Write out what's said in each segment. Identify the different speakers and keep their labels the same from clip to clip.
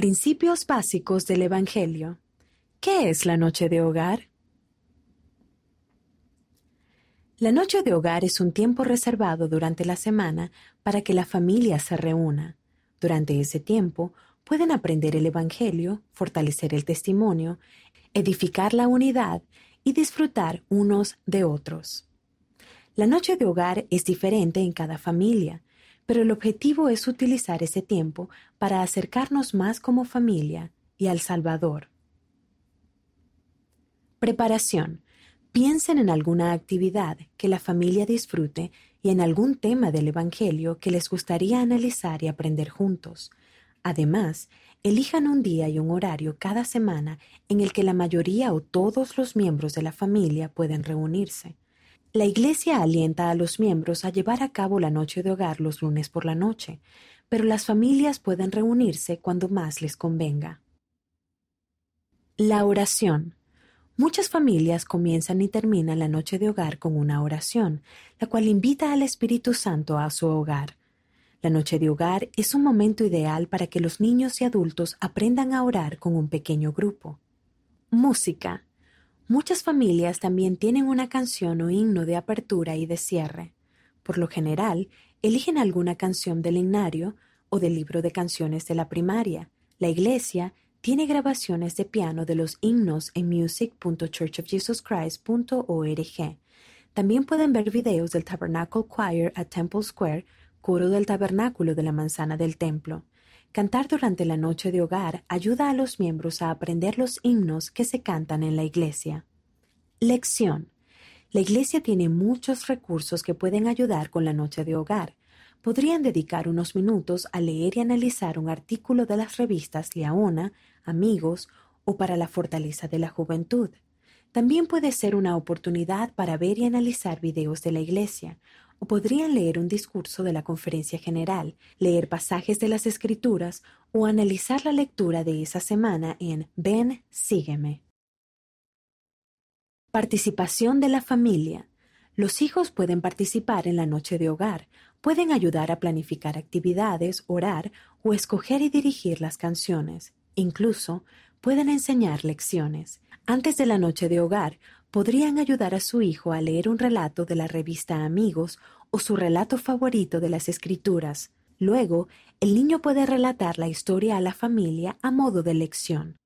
Speaker 1: Principios básicos del Evangelio. ¿Qué es la noche de hogar? La noche de hogar es un tiempo reservado durante la semana para que la familia se reúna. Durante ese tiempo pueden aprender el Evangelio, fortalecer el testimonio, edificar la unidad y disfrutar unos de otros. La noche de hogar es diferente en cada familia, pero el objetivo es utilizar ese tiempo para acercarnos más como familia y al Salvador. Preparación. Piensen en alguna actividad que la familia disfrute y en algún tema del Evangelio que les gustaría analizar y aprender juntos. Además, elijan un día y un horario cada semana en el que la mayoría o todos los miembros de la familia pueden reunirse. La Iglesia alienta a los miembros a llevar a cabo la noche de hogar los lunes por la noche, pero las familias pueden reunirse cuando más les convenga. La oración. Muchas familias comienzan y terminan la noche de hogar con una oración, la cual invita al Espíritu Santo a su hogar. La noche de hogar es un momento ideal para que los niños y adultos aprendan a orar con un pequeño grupo. Música. Muchas familias también tienen una canción o himno de apertura y de cierre. Por lo general, eligen alguna canción del himnario o del libro de canciones de la primaria. La iglesia tiene grabaciones de piano de los himnos en music.churchofjesuschrist.org. También pueden ver videos del Tabernacle Choir at Temple Square, coro del tabernáculo de la manzana del templo. Cantar durante la noche de hogar ayuda a los miembros a aprender los himnos que se cantan en la iglesia. Lección. La iglesia tiene muchos recursos que pueden ayudar con la noche de hogar. Podrían dedicar unos minutos a leer y analizar un artículo de las revistas Leona, Amigos o para la Fortaleza de la Juventud. También puede ser una oportunidad para ver y analizar videos de la iglesia, o podrían leer un discurso de la conferencia general, leer pasajes de las escrituras o analizar la lectura de esa semana en Ven, sígueme. Participación de la familia. Los hijos pueden participar en la noche de hogar, pueden ayudar a planificar actividades, orar o escoger y dirigir las canciones. Incluso pueden enseñar lecciones. Antes de la noche de hogar, podrían ayudar a su hijo a leer un relato de la revista Amigos o su relato favorito de las escrituras. Luego, el niño puede relatar la historia a la familia a modo de lección.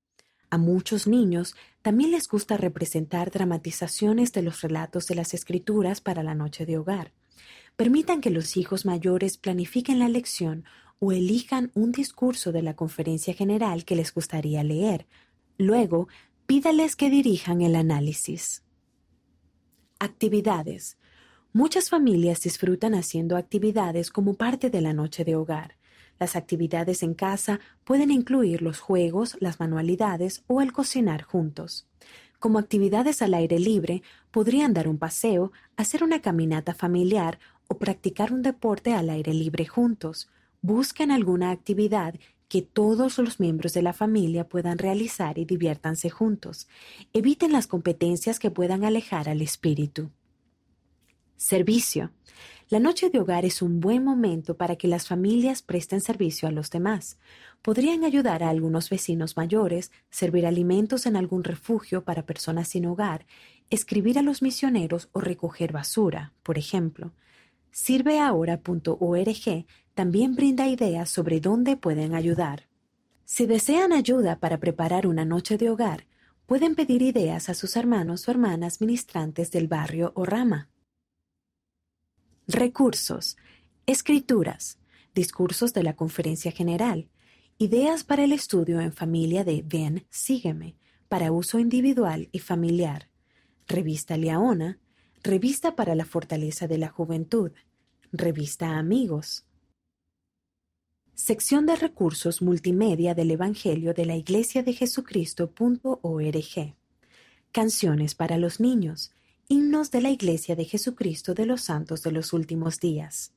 Speaker 1: A muchos niños también les gusta representar dramatizaciones de los relatos de las escrituras para la noche de hogar. Permitan que los hijos mayores planifiquen la lección o elijan un discurso de la conferencia general que les gustaría leer. Luego, pídales que dirijan el análisis. Actividades. Muchas familias disfrutan haciendo actividades como parte de la noche de hogar. Las actividades en casa pueden incluir los juegos, las manualidades o el cocinar juntos. Como actividades al aire libre, podrían dar un paseo, hacer una caminata familiar o practicar un deporte al aire libre juntos. Busquen alguna actividad que todos los miembros de la familia puedan realizar y diviértanse juntos. Eviten las competencias que puedan alejar al espíritu. Servicio. La noche de hogar es un buen momento para que las familias presten servicio a los demás. Podrían ayudar a algunos vecinos mayores, servir alimentos en algún refugio para personas sin hogar, escribir a los misioneros o recoger basura, por ejemplo. Sirveahora.org también brinda ideas sobre dónde pueden ayudar. Si desean ayuda para preparar una noche de hogar, pueden pedir ideas a sus hermanos o hermanas ministrantes del barrio o rama. Recursos. Escrituras. Discursos de la Conferencia General. Ideas para el estudio en familia de Ven, Sígueme, para uso individual y familiar. Revista Leona, Revista para la Fortaleza de la Juventud, Revista Amigos. Sección de recursos multimedia del Evangelio de la Iglesia de Jesucristo.org. Canciones para los niños. Himnos de la Iglesia de Jesucristo de los Santos de los Últimos Días.